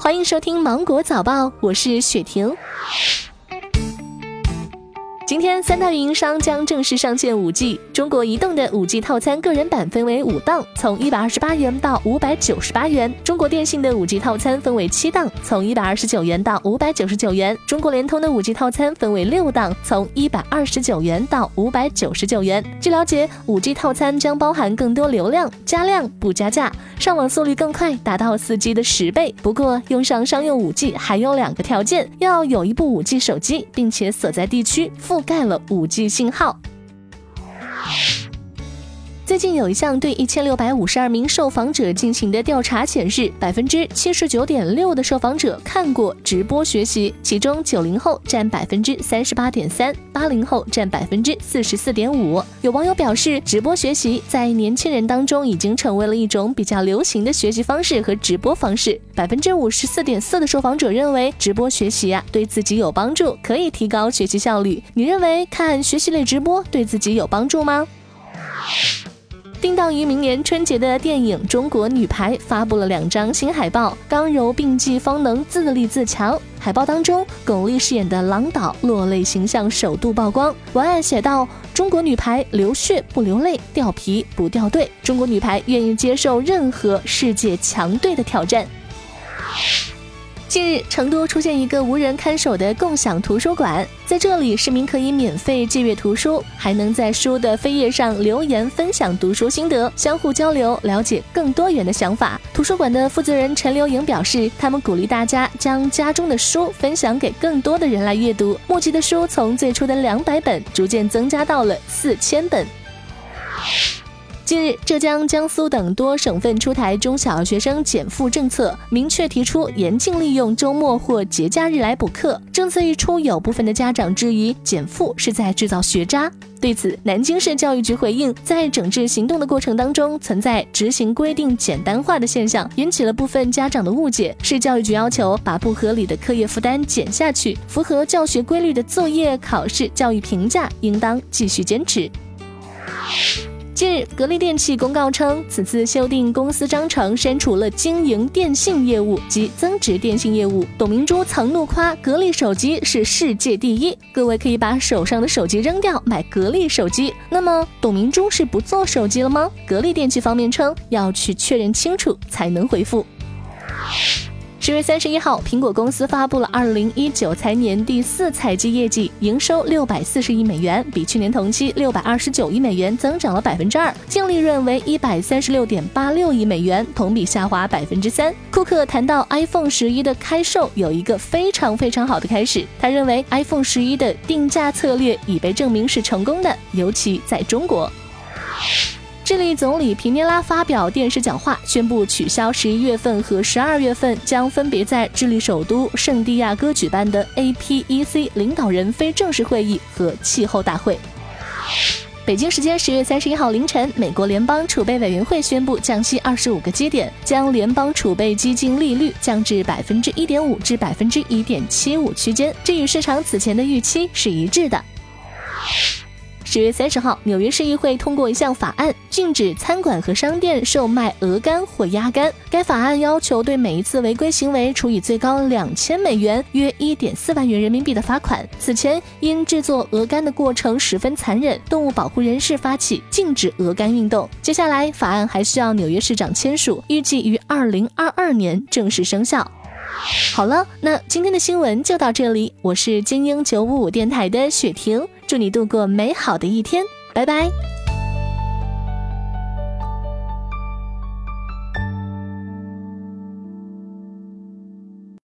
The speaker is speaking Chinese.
欢迎收听《芒果早报》，我是雪婷。今天，三大运营商将正式上线五 G。中国移动的五 G 套餐个人版分为五档，从一百二十八元到五百九十八元；中国电信的五 G 套餐分为七档，从一百二十九元到五百九十九元；中国联通的五 G 套餐分为六档，从一百二十九元到五百九十九元。据了解，五 G 套餐将包含更多流量，加量不加价，上网速率更快，达到四 G 的十倍。不过，用上商用五 G 还有两个条件：要有一部五 G 手机，并且所在地区覆盖了 5G 信号。最近有一项对一千六百五十二名受访者进行的调查显示，百分之七十九点六的受访者看过直播学习，其中九零后占百分之三十八点三，八零后占百分之四十四点五。有网友表示，直播学习在年轻人当中已经成为了一种比较流行的学习方式和直播方式。百分之五十四点四的受访者认为，直播学习啊对自己有帮助，可以提高学习效率。你认为看学习类直播对自己有帮助吗？定档于明年春节的电影《中国女排》发布了两张新海报，刚柔并济方能自立自强。海报当中，巩俐饰演的郎导落泪形象首度曝光。文案写道：“中国女排流血不流泪，掉皮不掉队。中国女排愿意接受任何世界强队的挑战。”近日，成都出现一个无人看守的共享图书馆，在这里，市民可以免费借阅图书，还能在书的扉页上留言分享读书心得，相互交流，了解更多元的想法。图书馆的负责人陈留莹表示，他们鼓励大家将家中的书分享给更多的人来阅读，募集的书从最初的两百本，逐渐增加到了四千本。近日，浙江、江苏等多省份出台中小学生减负政策，明确提出严禁利用周末或节假日来补课。政策一出，有部分的家长质疑减负是在制造学渣。对此，南京市教育局回应，在整治行动的过程当中，存在执行规定简单化的现象，引起了部分家长的误解。市教育局要求把不合理的课业负担减下去，符合教学规律的作业、考试、教育评价应当继续坚持。近日，格力电器公告称，此次修订公司章程，删除了经营电信业务及增值电信业务。董明珠曾怒夸格力手机是世界第一，各位可以把手上的手机扔掉，买格力手机。那么，董明珠是不做手机了吗？格力电器方面称，要去确认清楚才能回复。十月三十一号，苹果公司发布了二零一九财年第四财季业绩，营收六百四十亿美元，比去年同期六百二十九亿美元增长了百分之二，净利润为一百三十六点八六亿美元，同比下滑百分之三。库克谈到 iPhone 十一的开售有一个非常非常好的开始，他认为 iPhone 十一的定价策略已被证明是成功的，尤其在中国。智利总理皮涅拉发表电视讲话，宣布取消十一月份和十二月份将分别在智利首都圣地亚哥举办的 APEC 领导人非正式会议和气候大会。北京时间十月三十一号凌晨，美国联邦储备委员会宣布降息二十五个基点，将联邦储备基金利率降至百分之一点五至百分之一点七五区间，这与市场此前的预期是一致的。十月三十号，纽约市议会通过一项法案，禁止餐馆和商店售卖鹅肝或鸭肝。该法案要求对每一次违规行为处以最高两千美元（约一点四万元人民币）的罚款。此前，因制作鹅肝的过程十分残忍，动物保护人士发起禁止鹅肝运动。接下来，法案还需要纽约市长签署，预计于二零二二年正式生效。好了，那今天的新闻就到这里。我是精英九五五电台的雪婷，祝你度过美好的一天，拜拜。